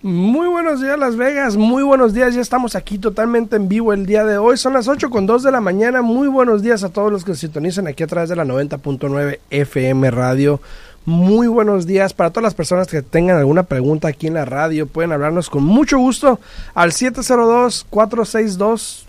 Muy buenos días Las Vegas, muy buenos días, ya estamos aquí totalmente en vivo el día de hoy, son las 8 con 2 de la mañana, muy buenos días a todos los que se sintonizan aquí a través de la 90.9 FM Radio, muy buenos días para todas las personas que tengan alguna pregunta aquí en la radio, pueden hablarnos con mucho gusto al 702-462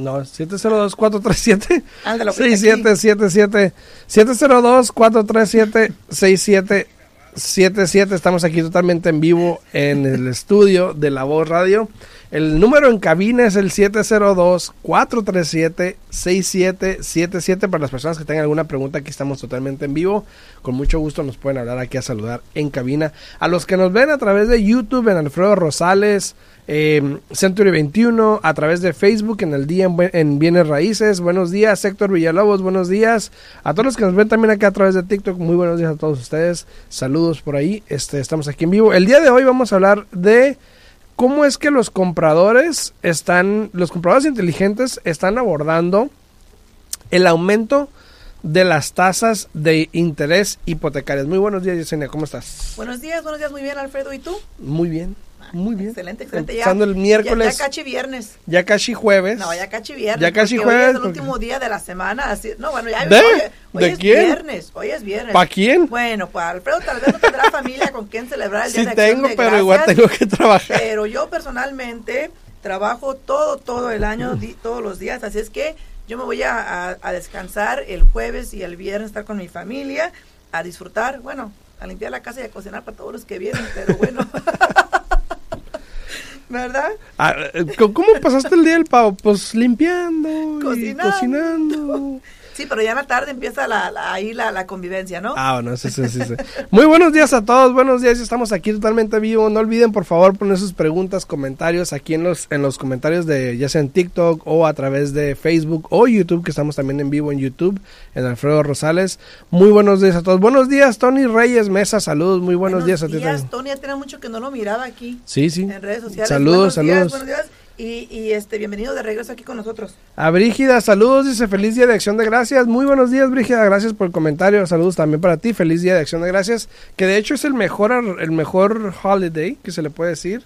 no, 702-437 6777 702-437 6777 Estamos aquí totalmente en vivo en el estudio de La Voz Radio. El número en cabina es el 702-437-6777. Para las personas que tengan alguna pregunta, aquí estamos totalmente en vivo. Con mucho gusto nos pueden hablar aquí a saludar en cabina. A los que nos ven a través de YouTube, en Alfredo Rosales, eh, Century 21, a través de Facebook, en el día en, en, Bienes Raíces. Buenos días, Héctor Villalobos, buenos días. A todos los que nos ven también acá a través de TikTok, muy buenos días a todos ustedes. Saludos por ahí, este, estamos aquí en vivo. El día de hoy vamos a hablar de cómo es que los compradores están, los compradores inteligentes están abordando el aumento de las tasas de interés hipotecarias. Muy buenos días, Yesenia, ¿cómo estás? Buenos días, buenos días, muy bien, Alfredo, ¿y tú? Muy bien. Muy bien. Excelente, excelente. Empezando ya, el miércoles. Ya, ya casi viernes. Ya casi jueves. No, ya casi viernes. Ya casi jueves. Hoy es el último día de la semana. Así, no, bueno, ya. ¿De? Hoy, hoy ¿De es quién? viernes. Hoy es viernes. ¿Pa' quién? Bueno, pues Alfredo tal vez no tendrá familia con quien celebrar el Día de tengo, de pero igual tengo que trabajar. Pero yo personalmente trabajo todo, todo el año, di- todos los días. Así es que yo me voy a, a- a descansar el jueves y el viernes, estar con mi familia, a disfrutar, bueno, a limpiar la casa y a cocinar para todos los que vienen, pero bueno. ¿Verdad? Ah, eh, ¿Cómo pasaste el día del pavo? Pues limpiando y Cocinando. Sí, pero ya en la tarde empieza la, la- ahí la, la convivencia, ¿no? Ah, bueno, sí, sí, sí, sí. Muy buenos días a todos, buenos días, estamos aquí totalmente vivo. No olviden, por favor, poner sus preguntas, comentarios aquí en los, en los comentarios de ya sea en TikTok o a través de Facebook o YouTube, que estamos también en vivo en YouTube, en Alfredo Rosales. Muy buenos días a todos. Buenos días, Tony Reyes Mesa, saludos, muy buenos, días a ti también. Tony, ya tiene mucho que no lo miraba aquí Sí, sí. en redes sociales. Saludos, Buenos días, saludos. buenos días. Y, y este, bienvenido de regreso aquí con nosotros. A Brígida, saludos, dice feliz día de acción de gracias. Muy buenos días, Brígida, gracias por el comentario. Saludos también para ti, feliz día de acción de gracias. Que de hecho es el mejor, el mejor holiday que se le puede decir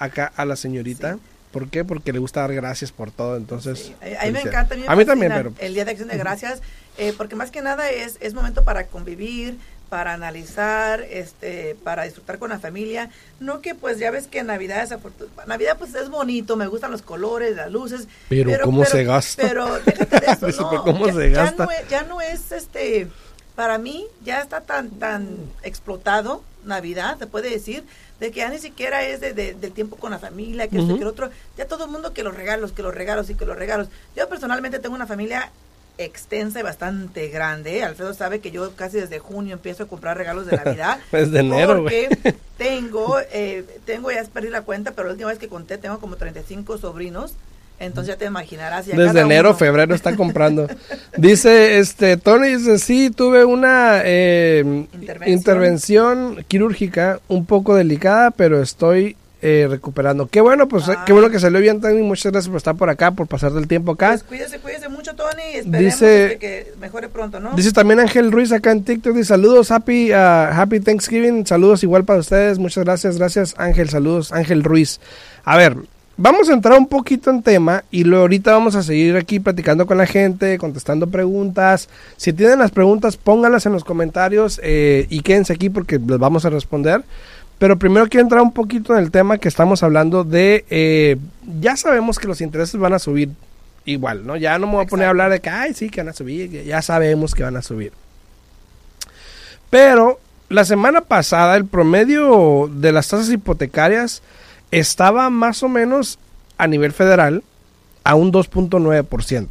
acá a la señorita. ¿Por qué? Porque le gusta dar gracias por todo. Entonces, Sí, a, mí me encanta. A mí, me A mí también, pero. El Día de Acción de Gracias, eh, porque más que nada es, es momento para convivir, para analizar, este, para disfrutar con la familia. No que pues ya ves que Navidad es Navidad pues es bonito, me gustan los colores, las luces. Pero, ¿cómo se gasta? Pero déjate de eso, no, pero ¿cómo ya, se ya gasta? no es, ya no es este, para mí ya está tan, tan explotado Navidad, se puede decir, de que ya ni siquiera es de, de- del tiempo con la familia, que esto, Ujú. que lo otro, ya todo el mundo que los regalos, que los regalos y que los regalos. Yo personalmente tengo una familia extensa y bastante grande. Alfredo sabe que yo casi desde junio empiezo a comprar regalos de Navidad. Desde enero, güey. Porque tengo, eh, tengo, ya perdí la cuenta, pero la última vez que conté tengo como 35 sobrinos. Entonces ya te imaginarás. Desde enero, uno- febrero está comprando. Dice, este, Tony dice, sí, tuve una eh, Intervención. intervención quirúrgica un poco delicada, pero estoy eh, recuperando. Qué bueno, pues eh, Ah. qué bueno que salió bien, Tony. Muchas gracias por estar por acá, por pasar del tiempo acá. Pues cuídese, cuídese mucho, Tony. Esperemos Dice- este, que mejore pronto, ¿no? Dice también Ángel Ruiz acá en TikTok, dice saludos, happy, ah, happy Thanksgiving, saludos igual para ustedes, muchas gracias, gracias Ángel, saludos Ángel Ruiz. A ver, vamos a entrar un poquito en tema y luego ahorita vamos a seguir aquí platicando con la gente, contestando preguntas. Si tienen las preguntas, pónganlas en los comentarios eh, y quédense aquí porque les vamos a responder. Pero primero quiero entrar un poquito en el tema que estamos hablando de, eh, ya sabemos que los intereses van a subir igual, ¿no? Ya no me voy a poner a hablar de que, ay, sí, que van a subir, que ya sabemos que van a subir. Pero la semana pasada el promedio de las tasas hipotecarias estaba más o menos a nivel federal a un 2.9%.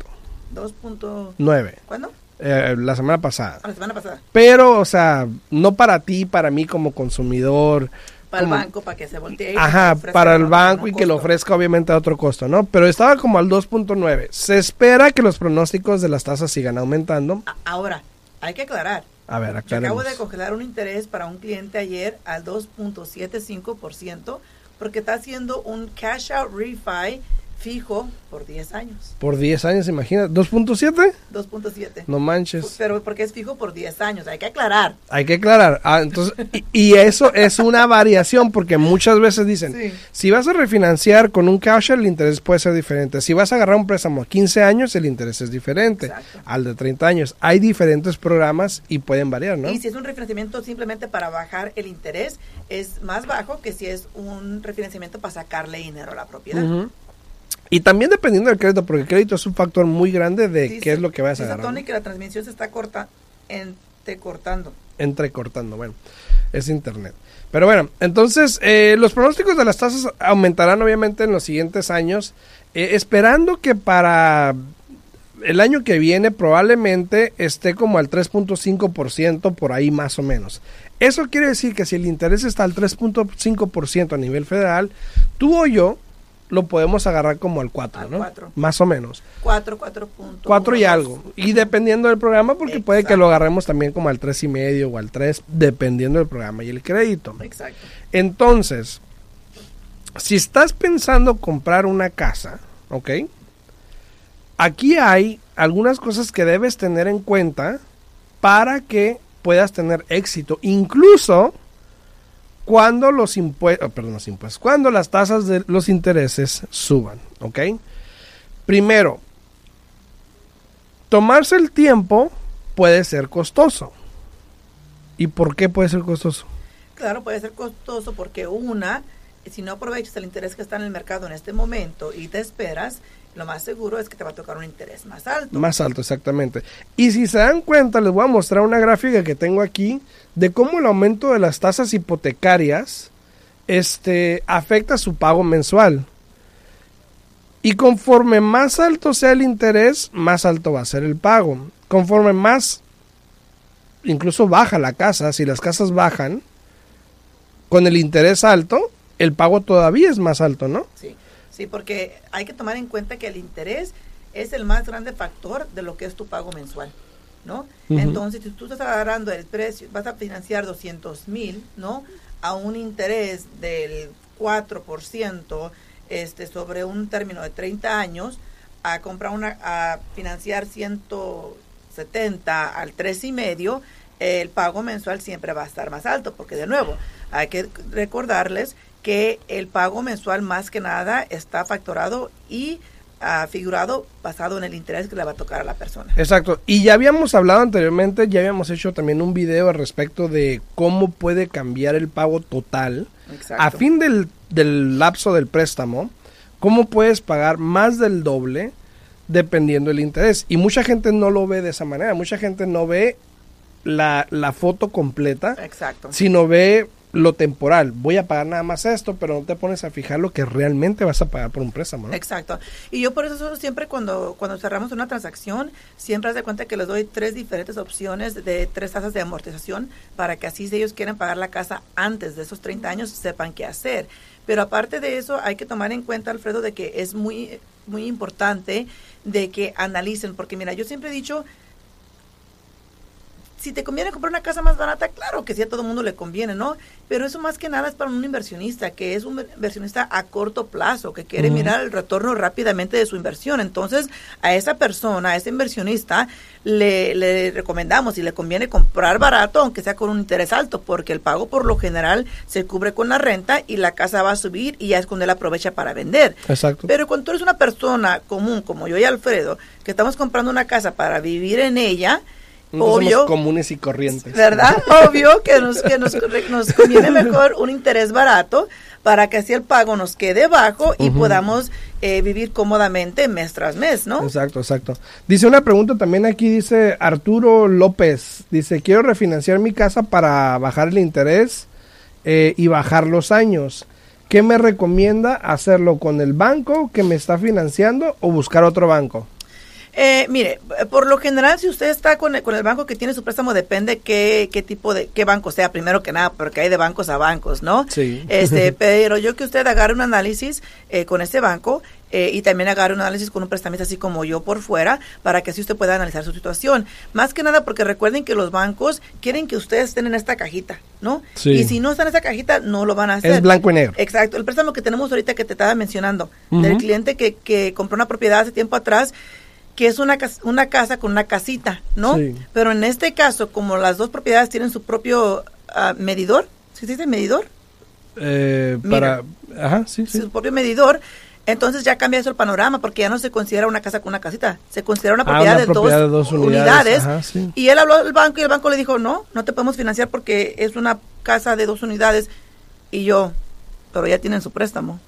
Dos punto... 9. ¿Cuándo? Eh, la semana pasada. A la semana pasada. Pero, o sea, no para ti, para mí como consumidor. Para como- el banco, para que se voltee. Ajá, para el banco y que lo ofrezca obviamente a otro costo, ¿no? Pero estaba como al 2.9. Se espera que los pronósticos de las tasas sigan aumentando. Ahora, hay que aclarar. A ver, Yo aclaremos. acabo de congelar un interés para un cliente ayer al 2.75% porque está haciendo un cash out refi fijo por 10 años. Por 10 años, imagina. ¿2.7? 2.7. No manches. Pero porque es fijo por 10 años, hay que aclarar. Hay que aclarar. Ah, entonces, y, y eso es una variación porque muchas veces dicen, Sí. si vas a refinanciar con un cash, el interés puede ser diferente. Si vas a agarrar un préstamo a 15 años, el interés es diferente Exacto. al de 30 años. Hay diferentes programas y pueden variar, ¿no? Y si es un refinanciamiento simplemente para bajar el interés, es más bajo que si es un refinanciamiento para sacarle dinero a la propiedad. Y también dependiendo del crédito, porque el crédito es un factor muy grande de Dice- qué es lo que vas a agarrar. Tony que la transmisión se está corta, entrecortando. Entrecortando, bueno, es internet. Pero bueno, entonces eh, los pronósticos de las tasas aumentarán obviamente en los siguientes años, eh, esperando que para el año que viene probablemente esté como al 3.5% por ahí más o menos. Eso quiere decir que si el interés está al 3.5% a nivel federal, tú o yo lo podemos agarrar como al 4, Al ¿no? cuatro. Más o menos. 4, 4 puntos. 4 y algo. Y dependiendo del programa, porque puede que lo agarremos también como al tres y medio o al 3, dependiendo del programa y el crédito. Exacto. Entonces, si estás pensando comprar una casa, ¿ok? Aquí hay algunas cosas que debes tener en cuenta para que puedas tener éxito, incluso cuando los impuestos, perdón, los impuestos, cuando las tasas de los intereses suban, ¿ok? Primero, tomarse el tiempo puede ser costoso. ¿Y por qué puede ser costoso? Claro, puede ser costoso porque una, si no aprovechas el interés que está en el mercado en este momento y te esperas, lo más seguro es que te va a tocar un interés más alto. Más alto, exactamente. Y si se dan cuenta, les voy a mostrar una gráfica que tengo aquí de cómo el aumento de las tasas hipotecarias este, afecta su pago mensual. Y conforme más alto sea el interés, más alto va a ser el pago. Conforme más, incluso baja la casa, si las casas bajan, con el interés alto, el pago todavía es más alto, ¿no? Sí, sí, porque hay que tomar en cuenta que el interés es el más grande factor de lo que es tu pago mensual, ¿no? Entonces, si tú estás agarrando el precio, vas a financiar 200 mil, ¿no? A un interés del 4% este, sobre un término de 30 años, a comprar una, a financiar 170 al 3,5, el pago mensual siempre va a estar más alto, porque de nuevo, hay que recordarles que el pago mensual más que nada está factorado y ah, figurado basado en el interés que le va a tocar a la persona. Exacto. Y ya habíamos hablado anteriormente, ya habíamos hecho también un video al respecto de cómo puede cambiar el pago total Exacto. a fin del, del lapso del préstamo, cómo puedes pagar más del doble dependiendo del interés. Y mucha gente no lo ve de esa manera, mucha gente no ve la, la foto completa, Exacto. sino ve lo temporal. Voy a pagar nada más esto, pero no te pones a fijar lo que realmente vas a pagar por un préstamo. Exacto. Y yo por eso siempre cuando, cuando cerramos una transacción, siempre haz de cuenta que les doy tres diferentes opciones de tres tasas de amortización para que así si ellos quieren pagar la casa antes de esos 30 años sepan qué hacer. Pero aparte de eso hay que tomar en cuenta, Alfredo, de que es muy, muy importante de que analicen, porque mira, yo siempre he dicho, si te conviene comprar una casa más barata, claro que sí a todo el mundo le conviene, ¿no? Pero eso más que nada es para un inversionista, que es un inversionista a corto plazo, que quiere mirar el retorno rápidamente de su inversión. Entonces, a esa persona, a ese inversionista, le, le recomendamos y le conviene comprar barato, aunque sea con un interés alto, porque el pago por lo general se cubre con la renta y la casa va a subir y ya es cuando él aprovecha para vender. Exacto. Pero cuando tú eres una persona común, como yo y Alfredo, que estamos comprando una casa para vivir en ella, Somos obvio, comunes y corrientes. ¿verdad? Obvio que nos, que nos, nos conviene mejor un interés barato para que así el pago nos quede bajo y Ujú. podamos eh, vivir cómodamente mes tras mes, ¿no? Exacto, exacto. Dice una pregunta también aquí, dice Arturo López, dice, quiero refinanciar mi casa para bajar el interés eh, y bajar los años. ¿Qué me recomienda hacerlo con el banco que me está financiando o buscar otro banco? Eh, mire, por lo general, si usted está con el, con el banco que tiene su préstamo, depende qué, qué tipo de, qué banco sea, primero que nada, porque hay de bancos a bancos, ¿no? Sí. Este, pero yo que usted agarre un análisis eh, con ese banco, eh, y también agarre un análisis con un prestamista así como yo por fuera para que así usted pueda analizar su situación. Más que nada porque recuerden que los bancos quieren que ustedes estén en esta cajita, ¿no? Sí. Y si no están en esta cajita, no lo van a hacer. Es blanco y negro. Exacto. El préstamo que tenemos ahorita que te estaba mencionando, del cliente que, que compró una propiedad hace tiempo atrás, que es una, una casa con una casita, ¿no? Sí. Pero en este caso, como las dos propiedades tienen su propio ah, medidor, ¿sí se dice medidor? Eh, Mira. para... Ajá, sí, sí. Su propio medidor, entonces ya cambia eso el panorama, porque ya no se considera una casa con una casita, se considera una Ah, propiedad, una de, propiedad dos de dos unidades. unidades, ajá, sí. Y él habló al banco y el banco le dijo, no, no te podemos financiar porque es una casa de dos unidades. Y yo, pero ya tienen su préstamo.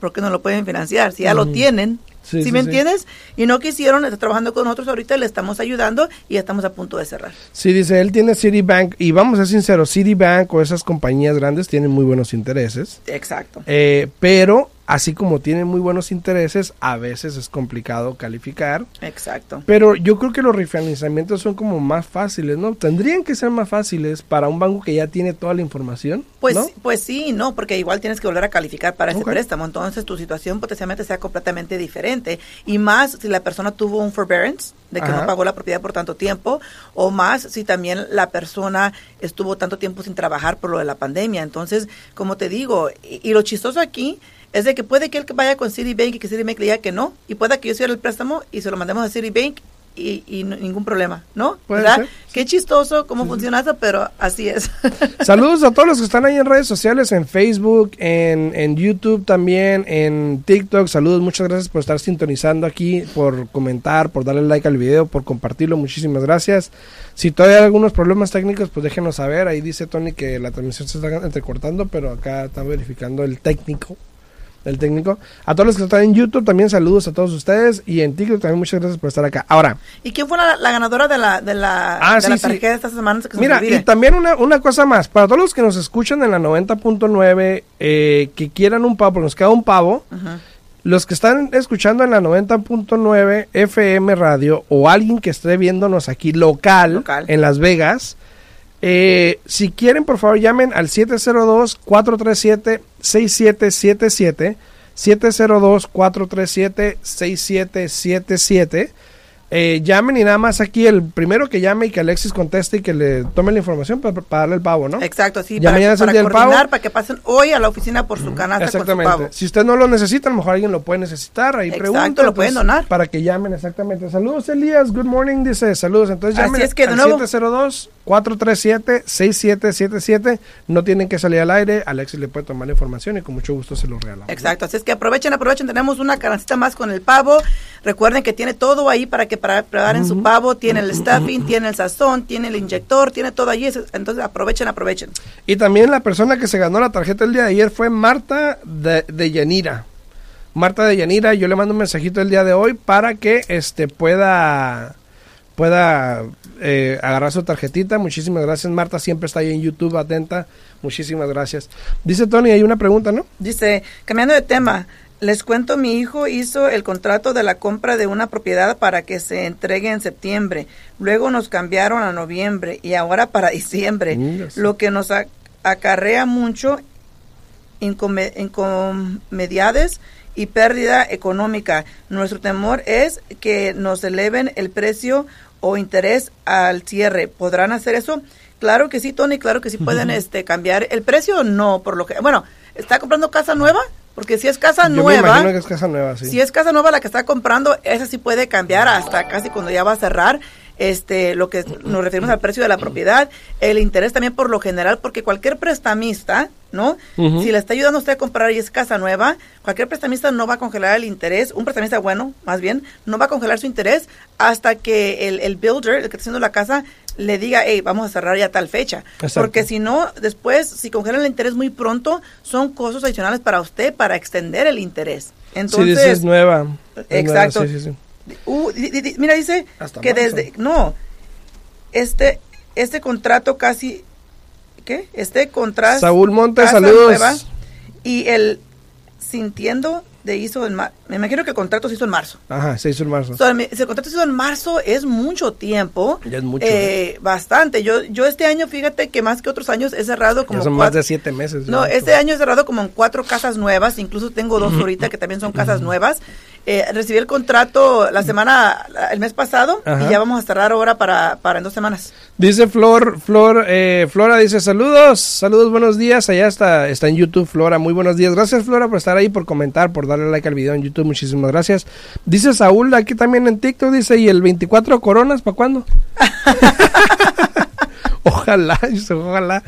¿Por qué no lo pueden financiar? Si ya lo Ujú. tienen. Sí, ¿Sí, sí, me sí. entiendes? Y no quisieron, está trabajando con nosotros ahorita, le estamos ayudando y estamos a punto de cerrar. Sí, dice, él tiene Citibank, y vamos a ser sinceros, Citibank o esas compañías grandes tienen muy buenos intereses, Exacto. eh, pero así como tienen muy buenos intereses, a veces es complicado calificar, Exacto. pero yo creo que los refinanciamientos son como más fáciles, ¿no? Tendrían que ser más fáciles para un banco que ya tiene toda la información, Pues, ¿no? pues sí, no, porque igual tienes que volver a calificar para ese préstamo. Entonces tu situación potencialmente sea completamente diferente. Y más si la persona tuvo un forbearance, de que Ajá. no pagó la propiedad por tanto tiempo, o más si también la persona estuvo tanto tiempo sin trabajar por lo de la pandemia. Entonces, como te digo, y, y lo chistoso aquí es de que puede que él vaya con Citibank y que Citibank le diga que no, y pueda que yo cierre el préstamo y se lo mandemos a Citibank y, y no- ningún problema, ¿no? ¿Verdad? ser, Qué chistoso cómo funciona eso, pero así es. Saludos a todos los que están ahí en redes sociales, en Facebook, en, en YouTube también, en TikTok. Saludos, muchas gracias por estar sintonizando aquí, por comentar, por darle like al video, por compartirlo. Muchísimas gracias. Si todavía hay algunos problemas técnicos, pues déjenos saber. Ahí dice Tony que la transmisión se está entrecortando, pero acá está verificando el técnico. El técnico. A todos los que están en YouTube, también saludos a todos ustedes. Y en TikTok también muchas gracias por estar acá. Ahora, ¿Y quién fue la, la ganadora de la, de la, Ah, de sí, la sí. tarjeta esta semana? Que Mira, y también una, una cosa más, para todos los que nos escuchan en la 90.9, eh, que quieran un pavo, porque nos queda un pavo, los que están escuchando en la 90.9 FM radio o alguien que esté viéndonos aquí local, Local. en Las Vegas, eh, si quieren, por favor, llamen al 702-437-6777. 702-437-6777. Eh, llamen y nada más aquí el primero que llame y que Alexis conteste y que le tome la información para, para darle el pavo, ¿no? Exacto, sí, Ya para, mañana para del coordinar, pavo. para que pasen hoy a la oficina por su canasta con su Exactamente. pavo. Si usted no lo necesita, a lo mejor alguien lo puede necesitar. Ahí Exacto, pregunta. lo pueden entonces, donar. Para que llamen, exactamente. Saludos, Elías. Good morning, dice. Saludos. Entonces Así llamen es que, de al nuevo- 702-437-6777. No tienen que salir al aire. Alexis le puede tomar la información y con mucho gusto se lo regalamos. Exacto, así es que aprovechen, aprovechen, tenemos una canastita más con el pavo. Recuerden que tiene todo ahí para que para, preparen su pavo, tiene el stuffing, tiene el sazón, tiene el inyector, tiene todo allí, entonces aprovechen, aprovechen. Y también la persona que se ganó la tarjeta el día de ayer fue Marta de, de Yanira. Marta de Yanira, yo le mando un mensajito el día de hoy para que este pueda pueda eh, agarrar su tarjetita. Muchísimas gracias, Marta. Siempre está ahí en YouTube atenta. Muchísimas gracias. Dice Tony, hay una pregunta, ¿no? Dice, cambiando de tema, les cuento, mi hijo hizo el contrato de la compra de una propiedad para que se entregue en septiembre. Luego nos cambiaron a noviembre y ahora para diciembre, lo que nos acarrea mucho income- incomediades y pérdida económica. Nuestro temor es que nos eleven el precio o interés al cierre. ¿Podrán hacer eso? Claro que sí, Tony, claro que sí pueden este cambiar el precio, no, por lo que, bueno, ¿está comprando casa nueva? Porque si es casa Yo me nueva, imagino que es casa nueva, sí. si es casa nueva la que está comprando, esa sí puede cambiar hasta casi cuando ya va a cerrar. Este, lo que nos referimos al precio de la propiedad, el interés también por lo general, porque cualquier prestamista, ¿no? Si le está ayudando a usted a comprar y es casa nueva, cualquier prestamista no va a congelar el interés, un prestamista bueno, más bien, no va a congelar su interés hasta que el, el builder, el que está haciendo la casa, le diga, hey, vamos a cerrar ya tal fecha. Exacto. Porque si no, después, si congelan el interés muy pronto, son costos adicionales para usted para extender el interés. sí, Entonces, dice, es nueva. Es Exacto. nueva, sí, sí, sí. Uh, di- di- di- mira, dice Hasta que marzo. desde. No. Este, este contrato casi. ¿Qué? Este contrato. Saúl Montes, saludos. nueva y el sintiendo de hizo en mar- me imagino que el contrato se hizo en marzo. Ajá, se hizo en marzo. So, mi- si el contrato se hizo en marzo es mucho tiempo. Ya es mucho, Eh, Bastante. Yo, yo este año, fíjate que más que otros años he cerrado como Ya son más cuatro- de siete meses. No, este año he cerrado como en cuatro casas nuevas, incluso tengo dos ahorita que también son casas nuevas. Eh, recibí el contrato la semana, el mes pasado Ajá. y ya vamos a cerrar ahora para, para en dos semanas. Dice Flor, Flor, eh, Flora dice saludos, saludos, buenos días. Allá está, está en YouTube, Flora, muy buenos días. Gracias, Flora, por estar ahí, por comentar, por darle like al video en YouTube. Muchísimas gracias. Dice Saúl, aquí también en TikTok, dice, ¿y el 24 coronas para cuándo? ojalá, ojalá.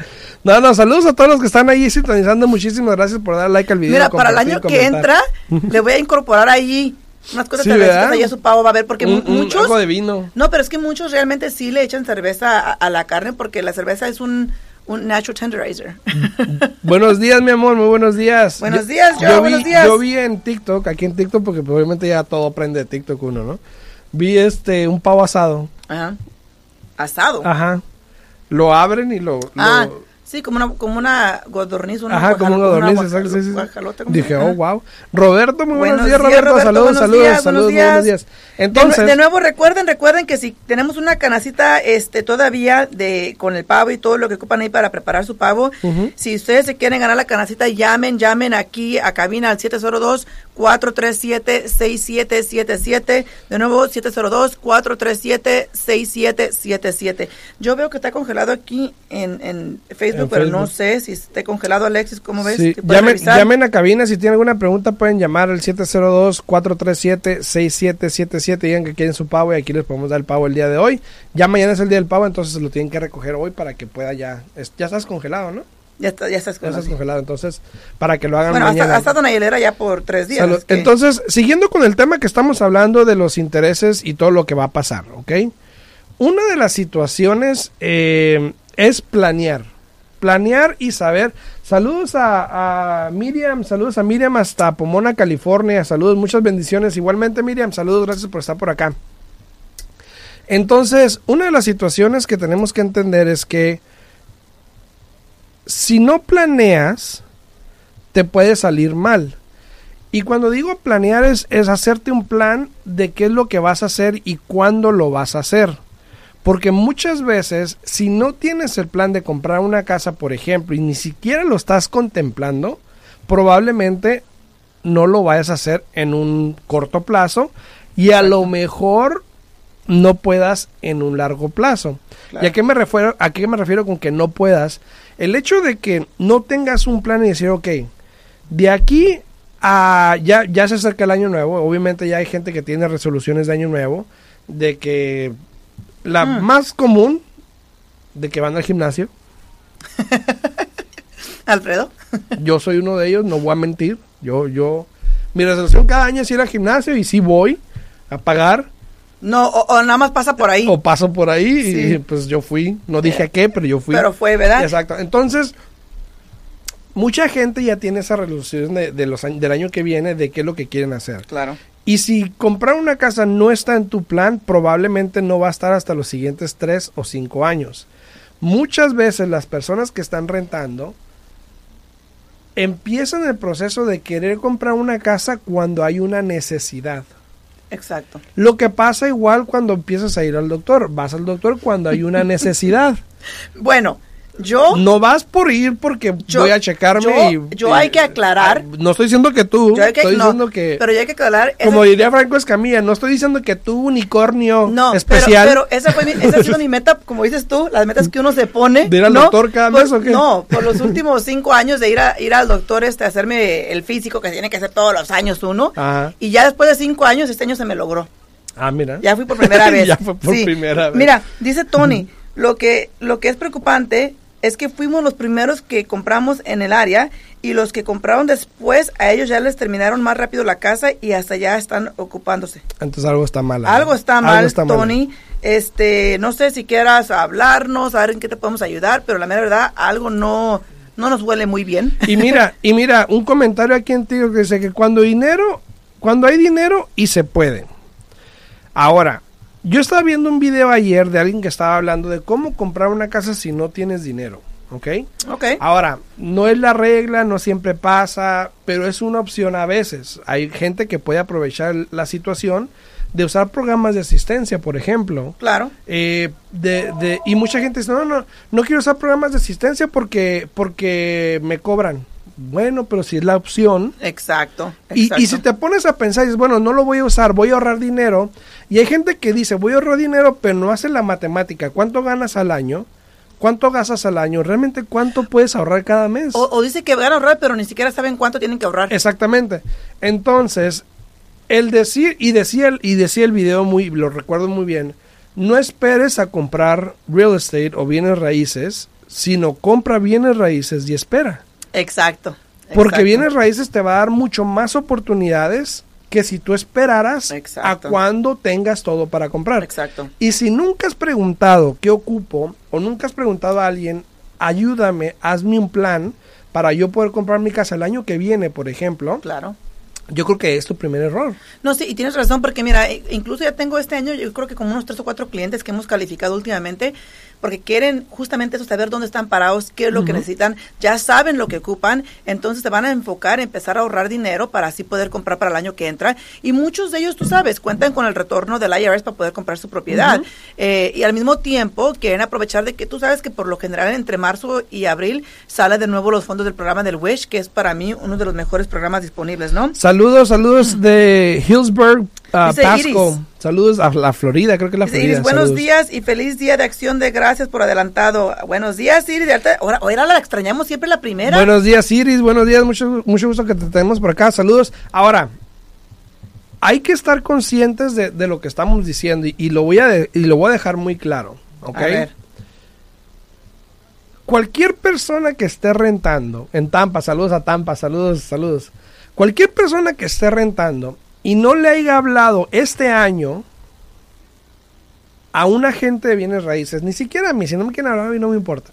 No, no, saludos a todos los que están ahí sintonizando. Muchísimas gracias por dar like al video. Mira, para el año que entra, le voy a incorporar ahí unas cosas Sí, cervecitas ¿verdad? ahí a su pavo, va a ver, porque Un- mu- un- muchos... algo de vino. No, pero es que muchos realmente sí le echan cerveza a, a la carne porque la cerveza es un, un natural tenderizer. Buenos días, mi amor, muy buenos días. Buenos días, yo vi, buenos días. Yo vi en TikTok, aquí en TikTok, porque obviamente ya todo aprende de TikTok uno, ¿no? Vi este, un pavo asado. Ajá. Asado. Ajá. Lo abren y lo... Ah, lo- sí, como una, como una godorniz. Una Ajá, como un godorniz, exacto, sí, sí, sí. guajalota, ¿cómo se Dije, oh, wow. Roberto, muy buenos, Buenos días, Roberto. Roberto, saludos, buenos saludos, días, saludos, buenos buenos días. Entonces, de, nue- de nuevo recuerden, recuerden que si tenemos una canacita este todavía de con el pavo y todo lo que ocupan ahí para preparar su pavo, si ustedes se quieren ganar la canacita, llamen, llamen aquí a cabina al 702 437 6777. De nuevo 702 437 6777. Yo veo que está congelado aquí en, en Facebook, Pero no sé si esté congelado Alexis, ¿cómo ves? Sí, ¿Que puedes llamen, llamen a cabina si tienen alguna pregunta pueden llamar al 702-437-6777 digan que quieren su pavo y aquí les podemos dar el pavo el día de hoy ya mañana es el día del pavo entonces lo tienen que recoger hoy para que pueda ya es- ya estás congelado ¿no? Ya, está, ya estás ya con estás congelado entonces para que lo hagan Bueno, mañana hasta, ha estado en la hielera ya por tres días. Salud. Entonces, siguiendo con el tema que estamos hablando de los intereses y todo lo que va a pasar, ¿ok? Una de las situaciones eh, es planear. Planear y saber. Saludos a, Miriam, saludos a Miriam hasta Pomona, California. Saludos, muchas bendiciones. Igualmente, Miriam, saludos, gracias por estar por acá. Entonces, una de las situaciones que tenemos que entender es que si no planeas, te puede salir mal. Y cuando digo planear es, es hacerte un plan de qué es lo que vas a hacer y cuándo lo vas a hacer. Porque muchas veces, si no tienes el plan de comprar una casa, por ejemplo, y ni siquiera lo estás contemplando, probablemente no lo vayas a hacer en un corto plazo y a lo mejor no puedas en un largo plazo. Claro. ¿Y a qué, me refiero, a qué me refiero con que no puedas? El hecho de que no tengas un plan y decir, ok, de aquí a ya, ya se acerca el año nuevo, obviamente ya hay gente que tiene resoluciones de año nuevo, de que la Mm. más común, de que van al gimnasio, Alfredo. yo soy uno de ellos, no voy a mentir, yo, yo, mi resolución cada año es ir al gimnasio y sí voy a pagar, No, o, o nada más pasa por ahí. o paso por ahí y pues yo fui, no dije a qué, pero yo fui. Pero fue, ¿verdad? Exacto. Entonces, mucha gente ya tiene esa resolución de, de los, años- del año que viene de qué es lo que quieren hacer. Claro. Y si comprar una casa no está en tu plan, probablemente no va a estar hasta los siguientes tres o cinco años. Muchas veces las personas que están rentando empiezan el proceso de querer comprar una casa cuando hay una necesidad. Exacto. Lo que pasa igual cuando empiezas a ir al doctor. Vas al doctor cuando hay una necesidad. Bueno, yo, No vas por ir porque Yo- voy a checarme yo- y... yo hay que aclarar- No estoy diciendo que tú, yo hay que, estoy no, diciendo que... pero ya hay que aclarar. ese- Como diría Franco Escamilla, no estoy diciendo que tú, unicornio no, especial... Pero, pero esa, fue mi- esa ha sido mi meta, como dices tú, las metas que uno se pone. ¿De ir al ¿no? doctor cada Por- mes o qué? No, por los últimos cinco años de ir, a, ir al doctor este, hacerme el físico que tiene que hacer todos los años uno. Ajá. Y ya después de cinco años, este año se me logró. Ah, mira. Ya fui por primera vez. Ya fue por Sí. primera vez. Mira, dice Tony, lo que, lo que es preocupante es que fuimos los primeros que compramos en el área y los que compraron después, a ellos ya les terminaron más rápido la casa y hasta ya están ocupándose. Entonces algo está mal. Algo está mal, Algo está mal. Tony. Este, no sé si quieras hablarnos, a ver en qué te podemos ayudar, pero la mera verdad, algo no, no nos huele muy bien. Y mira, y mira, un comentario aquí en que dice que cuando dinero, cuando hay dinero y se puede. Ahora, yo estaba viendo un video ayer de alguien que estaba hablando de cómo comprar una casa si no tienes dinero. ¿ok? Ok. Ahora, no es la regla, no siempre pasa, pero es una opción a veces. Hay gente que puede aprovechar la situación de usar programas de asistencia, por ejemplo. Claro. Eh, de, de, y mucha gente dice, no, no, no quiero usar programas de asistencia porque, porque me cobran. Bueno, pero si es la opción. Exacto. Y, exacto. y si te pones a pensar, dices, bueno, no lo voy a usar, voy a ahorrar dinero. Y hay gente que dice, voy a ahorrar dinero, pero no hace la matemática. ¿Cuánto ganas al año? ¿Cuánto gastas al año? ¿Realmente cuánto puedes ahorrar cada mes? O, o dice que van a ahorrar, pero ni siquiera saben cuánto tienen que ahorrar. Exactamente. Entonces, el decir, y decía el, y decía el video muy, lo recuerdo muy bien, no esperes a comprar real estate o bienes raíces, sino compra bienes raíces y espera. Exacto. Porque bienes raíces te va a dar mucho más oportunidades que si tú esperaras Exacto. a cuando tengas todo para comprar. Exacto. Y si nunca has preguntado qué ocupo o nunca has preguntado a alguien, ayúdame, hazme un plan para yo poder comprar mi casa el año que viene, por ejemplo, Claro. yo creo que es tu primer error. No, sí, y tienes razón, porque mira, e- incluso ya tengo este año, yo creo que como unos tres o cuatro clientes que hemos calificado últimamente, porque quieren justamente eso, saber dónde están parados, qué es lo que necesitan, ya saben lo que ocupan, entonces se van a enfocar, empezar a ahorrar dinero para así poder comprar para el año que entra. Y muchos de ellos, tú sabes, cuentan con el retorno del IRS para poder comprar su propiedad. Eh, y al mismo tiempo quieren aprovechar de que tú sabes que por lo general entre marzo y abril sale de nuevo los fondos del programa del WISH, que es para mí uno de los mejores programas disponibles, ¿no? Saludos, saludos de Hillsburg, uh, Pasco. Iris. Saludos a la Florida, creo que es la Florida. Iris, buenos saludos. días y feliz día de acción de gracias por adelantado. Buenos días, Iris. Ahora, ahora la extrañamos siempre la primera. Buenos días, Iris. Buenos días, mucho, mucho gusto que te tenemos por acá. Saludos. Ahora, hay que estar conscientes de, de lo que estamos diciendo y, y lo voy a de- y lo voy a dejar muy claro. ¿ok? A ver. Cualquier persona que esté rentando en Tampa, saludos a Tampa, saludos, saludos. Cualquier persona que esté rentando y no le haya hablado este año a un agente de bienes raíces, ni siquiera a mí, si no me quieren hablar a mí no me importa.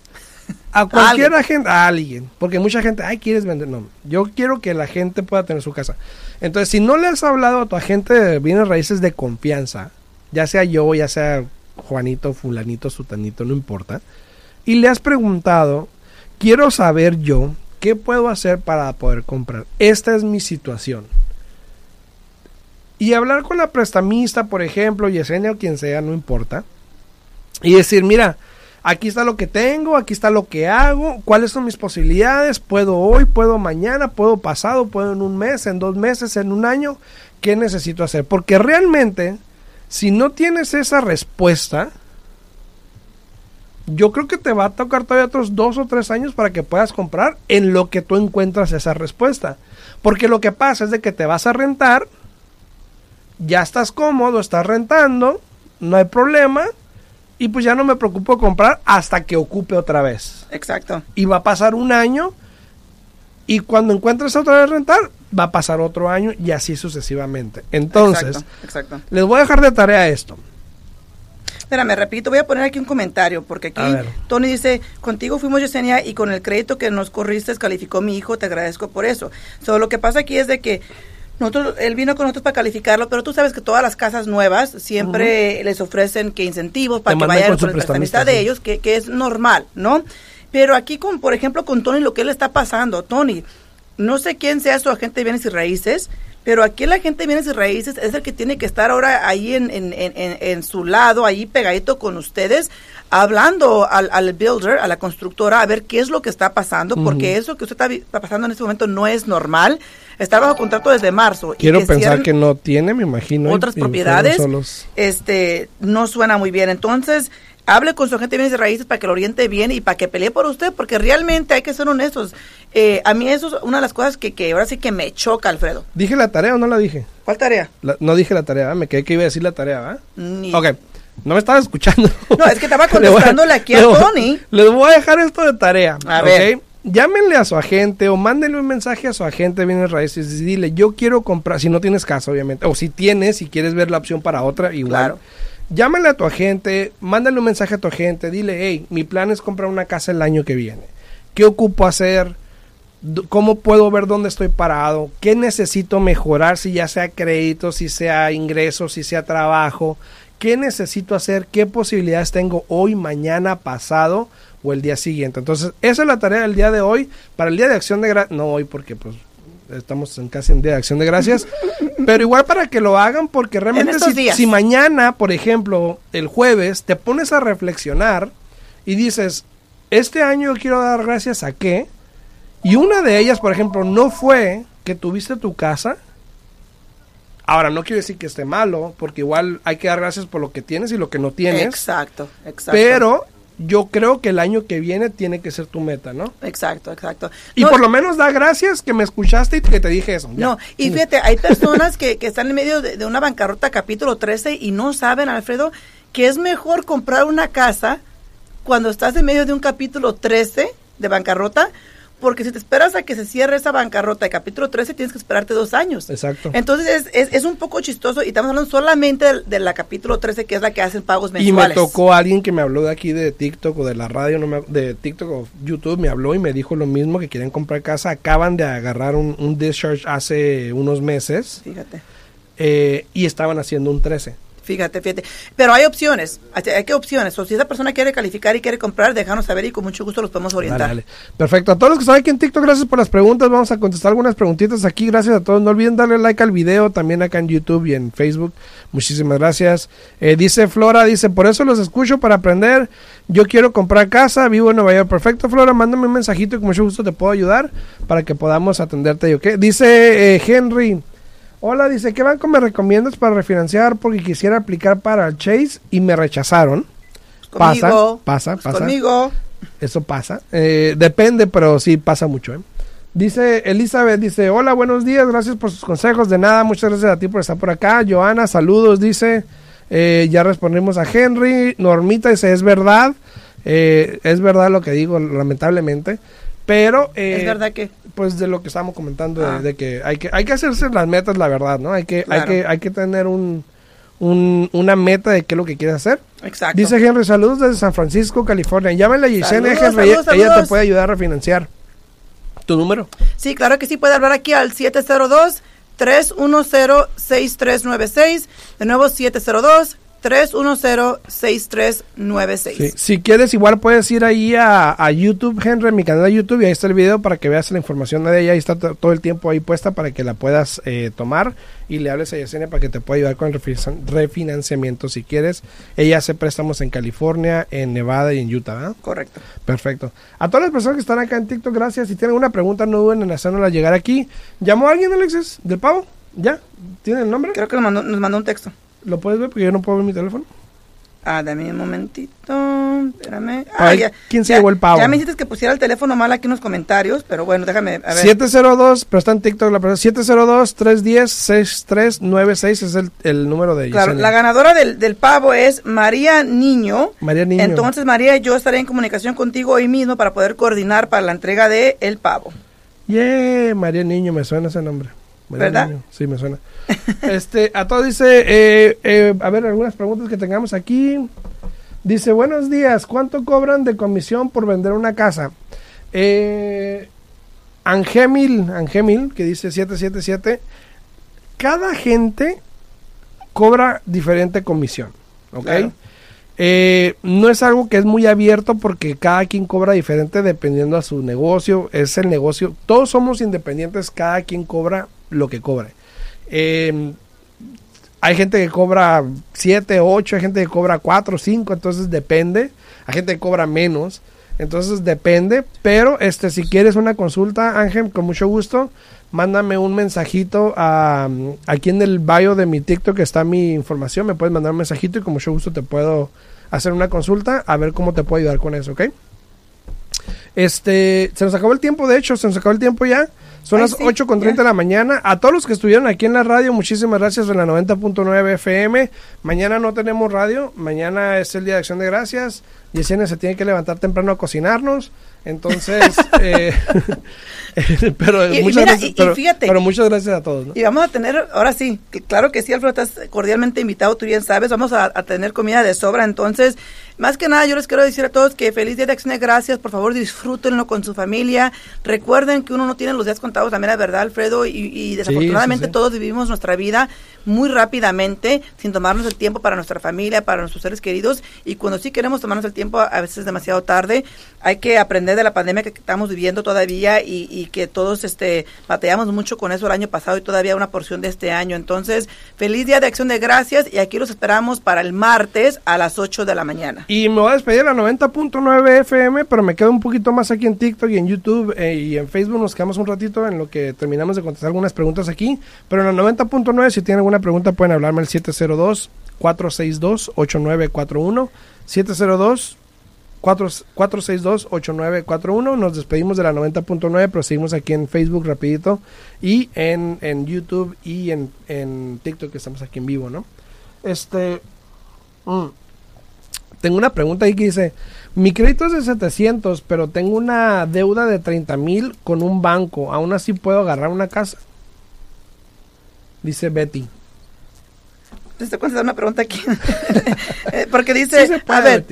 A cualquier agente, a alguien, porque mucha gente, ay, quieres vender, no, yo quiero que la gente pueda tener su casa. Entonces, si no le has hablado a tu agente de bienes raíces de confianza, ya sea yo, ya sea Juanito, fulanito, sutanito, no importa, y le has preguntado, quiero saber yo qué puedo hacer para poder comprar. Esta es mi situación. Y hablar con la prestamista, por ejemplo, Yesenia o quien sea, no importa. Y decir, mira, aquí está lo que tengo, aquí está lo que hago, cuáles son mis posibilidades, puedo hoy, puedo mañana, puedo pasado, puedo en un mes, en dos meses, en un año, ¿qué necesito hacer? Porque realmente, si no tienes esa respuesta, yo creo que te va a tocar todavía otros dos o tres años para que puedas comprar en lo que tú encuentras esa respuesta. Porque lo que pasa es de que te vas a rentar, ya estás cómodo, estás rentando, no hay problema, y pues ya no me preocupo comprar hasta que ocupe otra vez. Exacto. Y va a pasar un año, y cuando encuentres otra vez rentar, va a pasar otro año y así sucesivamente. Entonces, Exacto. exacto. les voy a dejar de tarea esto. Espérame, repito, voy a poner aquí un comentario, porque aquí. Tony dice, contigo fuimos Yesenia y con el crédito que nos corriste calificó mi hijo, te agradezco por eso. So, lo que pasa aquí es de que nosotros, él vino con nosotros para calificarlo, pero tú sabes que todas las casas nuevas siempre les ofrecen que incentivos para Te que vayan con con el prestamista, de ellos, que, que es normal, ¿no? Pero aquí, con, por ejemplo, con Tony, lo que le está pasando, Tony, no sé quién sea su agente de bienes y raíces, pero aquí el agente de bienes y raíces es el que tiene que estar ahora ahí en, en, en, en- su lado, ahí pegadito con ustedes, hablando al, al builder, a la constructora, a ver qué es lo que está pasando, porque eso que usted está, pasando en este momento no es normal. Está bajo contrato desde marzo. y Quiero que pensar que no tiene, me imagino. y- otras y propiedades, este, no suena muy bien. Entonces, hable con su agente de bienes y raíces para que lo oriente bien y para que pelee por usted, porque realmente hay que ser honestos. Eh, a mí eso es una de las cosas que, que ahora sí que me choca, Alfredo. ¿Dije la tarea o no la dije? ¿Cuál tarea? La- no dije la tarea, me quedé que iba a decir la tarea, ¿verdad? Ni- Ok, no me estaba escuchando. No, es que estaba Le voy a- contestándole aquí a voy- Tony. Les voy a dejar esto de tarea. A ver. Llámenle a su agente o mándenle un mensaje a su agente de bienes raíces y dile, yo quiero comprar, si no tienes casa, obviamente, o si tienes, si quieres ver la opción para otra, igual. Claro. Llámale a tu agente, mándale un mensaje a tu agente, dile, hey, mi plan es comprar una casa el año que viene. ¿Qué ocupo hacer? ¿Cómo puedo ver dónde estoy parado? ¿Qué necesito mejorar? Si ya sea crédito, si sea ingresos, si sea trabajo. ¿Qué necesito hacer? ¿Qué posibilidades tengo hoy, mañana, pasado o el día siguiente. Entonces, esa es la tarea del día de hoy. Para el día de acción de gracias, no hoy porque pues estamos en casi en día de acción de gracias, pero igual para que lo hagan porque realmente si, si mañana, por ejemplo, el jueves, te pones a reflexionar y dices, este año quiero dar gracias a qué, y una de ellas, por ejemplo, no fue que tuviste tu casa, Ahora, no quiero decir que esté malo, porque igual hay que dar gracias por lo que tienes y lo que no tienes. Exacto, exacto. Pero yo creo que el año que viene tiene que ser tu meta, ¿no? Exacto, exacto. Y por lo menos da gracias que me escuchaste y que te dije eso. No, y fíjate, hay personas que, que están en medio de, de, una bancarrota capítulo 13 y no saben, Alfredo, que es mejor comprar una casa cuando estás en medio de un capítulo 13 de bancarrota porque si te esperas a que se cierre esa bancarrota de capítulo 13, tienes que esperarte dos años. Exacto. Entonces es, es, un poco chistoso y estamos hablando solamente de, la capítulo 13, que es la que hacen pagos mensuales. Y me tocó alguien que me habló de aquí de TikTok o de la radio, no me, de TikTok o YouTube, me habló y me dijo lo mismo, que quieren comprar casa. Acaban de agarrar un, un discharge hace unos meses. Fíjate. Eh, y estaban haciendo un 13. Fíjate, fíjate. Pero hay opciones. Hay que opciones. O si esa persona quiere calificar y quiere comprar, déjanos saber y con mucho gusto los podemos orientar. Perfecto. A todos los que están aquí en TikTok, gracias por las preguntas. Vamos a contestar algunas preguntitas aquí. Gracias a todos. No olviden darle like al video también acá en YouTube y en Facebook. Muchísimas gracias. Eh, dice Flora, dice, por eso los escucho para aprender. Yo quiero comprar casa, vivo en Nueva York. Perfecto, Flora, mándame un mensajito y con mucho gusto te puedo ayudar para que podamos atenderte. ¿ok? Dice eh, Henry. Hola, dice, ¿qué banco me recomiendas para refinanciar? Porque quisiera aplicar para el Chase y me rechazaron. Conmigo, pasa, pasa, pasa. Conmigo. Eso pasa. Eh, depende, pero sí pasa mucho. ¿eh? Dice Elizabeth, dice, hola, buenos días, gracias por sus consejos. De nada, muchas gracias a ti por estar por acá. Joana, saludos, dice. Eh, ya respondimos a Henry. Normita dice, es verdad. es verdad lo que digo, lamentablemente. Pero... ¿Es verdad que? pues de lo que estábamos comentando ah. de, que hay que hay que hacerse las metas la verdad no hay que hay que hay que tener un, una meta de qué es lo que quieres hacer. Exacto. Dice Henry saludos desde San Francisco California. Llámale a Giselle Henry ella te puede ayudar a refinanciar tu número sí claro que sí puede hablar aquí al 702 310 6396 de nuevo 702 310-6396. Si quieres, igual puedes ir ahí a, YouTube, Henry, en mi canal de YouTube, y ahí está el video para que veas la información de ella. Ahí está todo el tiempo ahí puesta para que la puedas eh, tomar y le hables a Yesenia para que te pueda ayudar con el refinanciamiento si quieres. Ella hace préstamos en California, en Nevada y en Utah, ¿verdad? Correcto. Perfecto. A todas las personas que están acá en TikTok, gracias. Si tienen alguna pregunta, no duden en hacernosla llegar aquí. ¿Llamó alguien, Alexis, del pavo? ¿Ya? ¿Tiene el nombre? Creo que nos mandó, nos mandó un texto. ¿Lo puedes ver? Porque yo no puedo ver mi teléfono. Ah, dame un momentito. Espérame. Ah, ya, ¿Quién se llevó el pavo? Ya me hiciste que pusiera el teléfono mal aquí en los comentarios, pero bueno, déjame a ver. 702, pero está en TikTok la persona. 702-310-6396 es el, el número de Claro, la ganadora del, del, pavo es María Niño. María Niño. Entonces, María, yo estaré en comunicación contigo hoy mismo para poder coordinar para la entrega de el pavo. Yeah, María Niño, me suena ese nombre. ¿Verdad? Sí, me suena. este, a todos dice, eh, eh, a ver, algunas preguntas que tengamos aquí. Dice, buenos días, ¿cuánto cobran de comisión por vender una casa? Eh, Angemil, Angemil, que dice 777, cada gente cobra diferente comisión, ¿ok? Eh, no es algo que es muy abierto porque cada quien cobra diferente dependiendo a su negocio, es el negocio, todos somos independientes, cada quien cobra lo que cobre. Eh, hay gente que cobra 7, 8, hay gente que cobra 4, 5, entonces depende. Hay gente que cobra menos, entonces depende. Pero este, si quieres una consulta, Ángel, con mucho gusto, mándame un mensajito a, aquí en el bio de mi TikTok que está mi información. Me puedes mandar un mensajito y con mucho gusto te puedo hacer una consulta a ver cómo te puedo ayudar con eso, ¿ok? Este, se nos acabó el tiempo, de hecho, se nos acabó el tiempo ya. Son las 8 con 30 de la mañana. A todos los que estuvieron aquí en la radio, muchísimas gracias en la 90.9 FM. Mañana no tenemos radio, mañana es el Día de Acción de Gracias. Yesenia se tiene que levantar temprano a cocinarnos. Entonces, eh, pero, muchas gracias, pero, muchas gracias a todos. Y vamos a tener, ahora sí, claro que sí, Alfredo, estás cordialmente invitado, tú bien sabes, vamos a, tener comida de sobra. Entonces, más que nada, yo les quiero decir a todos que feliz día de acción de gracias, por favor disfrútenlo con su familia. Recuerden que uno no tiene los días contados, también es verdad, Alfredo, y, desafortunadamente todos vivimos nuestra vida muy rápidamente, sin tomarnos el tiempo para nuestra familia, para nuestros seres queridos, y cuando sí queremos tomarnos el tiempo a veces es demasiado tarde. Hay que aprender de la pandemia que estamos viviendo todavía y, que todos este batallamos mucho con eso el año pasado y todavía una porción de este año. Entonces, feliz día de acción de gracias y aquí los esperamos para el martes a las 8 de la mañana. Y me voy a despedir a 90.9 FM, pero me quedo un poquito más aquí en TikTok y en YouTube eh, y en Facebook. Nos quedamos un ratito en lo que terminamos de contestar algunas preguntas aquí. Pero en el 90.9, si tienen alguna pregunta, pueden hablarme al 702 462 8941 702 462-8941. Nos despedimos de la 90.9, pero seguimos aquí en Facebook rapidito y en, en YouTube y en, en, TikTok que estamos aquí en vivo, ¿no? Este... Mm, tengo una pregunta ahí que dice, mi crédito es de 700, pero tengo una deuda de 30 mil con un banco, ¿aún así puedo agarrar una casa? Dice Betty te estoy contestando una pregunta aquí. Eh, porque dice, a ver,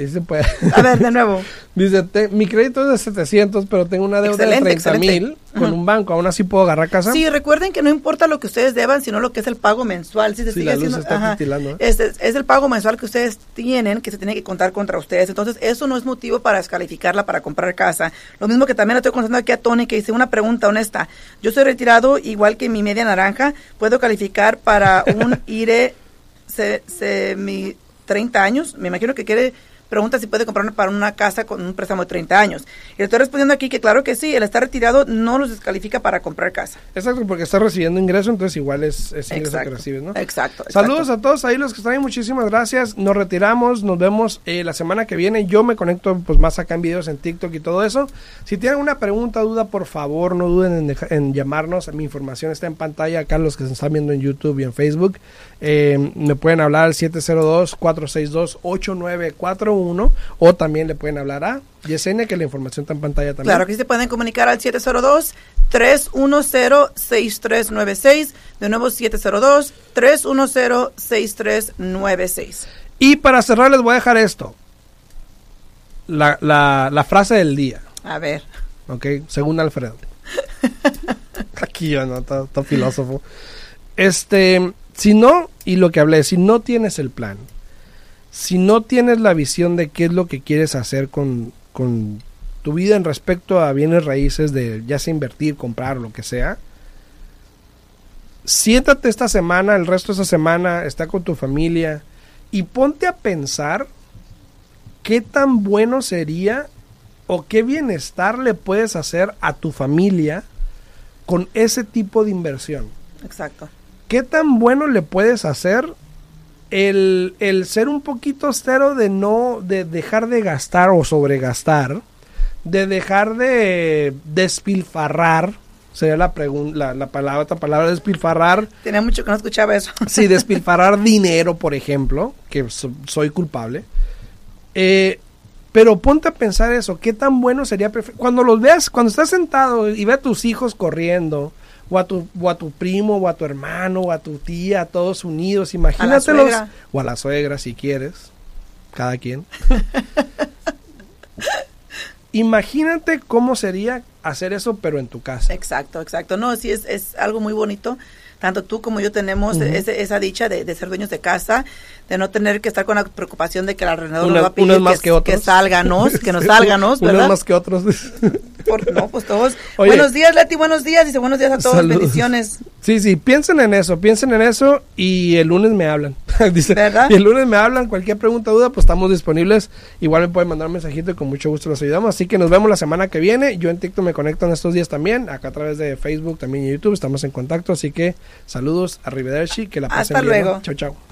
a ver, de nuevo. Dice, mi crédito es de 700, pero tengo una deuda de 30 mil con un banco. ¿Aún así puedo agarrar casa? Sí, recuerden que no importa lo que ustedes deban, sino lo que es el pago mensual. Si se sigue haciendo, es, es, el pago mensual que ustedes tienen, que se tiene que contar contra ustedes. Entonces, eso no es motivo para descalificarla para comprar casa. Lo mismo que también le estoy contando aquí a Tony, que dice una pregunta honesta. Yo soy retirado, igual que mi media naranja, ¿puedo calificar para un IRE se, se, mi 30 años, me imagino que quiere pregunta si puede comprar para una casa con un préstamo de 30 años. Y le estoy respondiendo aquí que claro que sí, el estar retirado no los descalifica para comprar casa. Exacto, porque está recibiendo ingreso, entonces igual es, es ingreso que recibes, ¿no? Exacto, Saludos a todos ahí los que están ahí, muchísimas gracias. Nos retiramos, nos vemos eh, la semana que viene. Yo me conecto pues más acá en videos en TikTok y todo eso. Si tienen una pregunta, duda, por favor, no duden en, en llamarnos. Mi información está en pantalla acá, los que se están viendo en YouTube y en Facebook. Eh, me pueden hablar al 702-462-8941 o también le pueden hablar a Yesenia, que la información está en pantalla también. Claro que se pueden comunicar al 702-310-6396. De nuevo, 702-310-6396. Y para cerrar les voy a dejar esto. La, la, la frase del día. A ver. Ok, según Alfredo. Aquí yo, ¿no? Está filósofo. Este, si no, y lo que hablé, si no tienes el plan, si no tienes la visión de qué es lo que quieres hacer con, con tu vida en respecto a bienes raíces, de ya sea invertir, comprar, lo que sea, siéntate esta semana, el resto de esa semana, está con tu familia y ponte a pensar qué tan bueno sería o qué bienestar le puedes hacer a tu familia con ese tipo de inversión. Exacto. ¿Qué tan bueno le puedes hacer el, ser un poquito austero de no, de dejar de gastar o sobregastar, de dejar de despilfarrar, sería la, la, la palabra, otra palabra, despilfarrar. Tenía mucho que no escuchaba eso. sí, despilfarrar dinero, por ejemplo, que soy culpable. Eh, pero ponte a pensar eso, ¿qué tan bueno sería? Cuando los veas, cuando estás sentado y ve a tus hijos corriendo, o a tu, o a tu primo, o a tu hermano, o a tu tía, todos unidos, imagínatelos. o a la suegra si quieres, cada quien. Imagínate cómo sería hacer eso, pero en tu casa. Exacto, exacto. No, sí, es, es algo muy bonito tanto tú como yo tenemos esa dicha de, ser dueños de casa, de no tener que estar con la preocupación de que el arrendador nos va a pedir más que, que, que, nos sálganos, ¿verdad? Unos más que otros. no, pues todos. buenos días, Leti, buenos días. Dice buenos días a todos, bendiciones. Sí, sí, piensen en eso, piensen en eso y el lunes me hablan. Dice, ¿verdad? Y el lunes me hablan, cualquier pregunta, duda, pues estamos disponibles. Igual me pueden mandar un mensajito y con mucho gusto los ayudamos. Así que nos vemos la semana que viene. Yo en TikTok me conecto en estos días también, acá a través de Facebook, también YouTube, estamos en contacto. Así que Saludos, arrivederci, que la pasen Hasta luego. Chao, chao.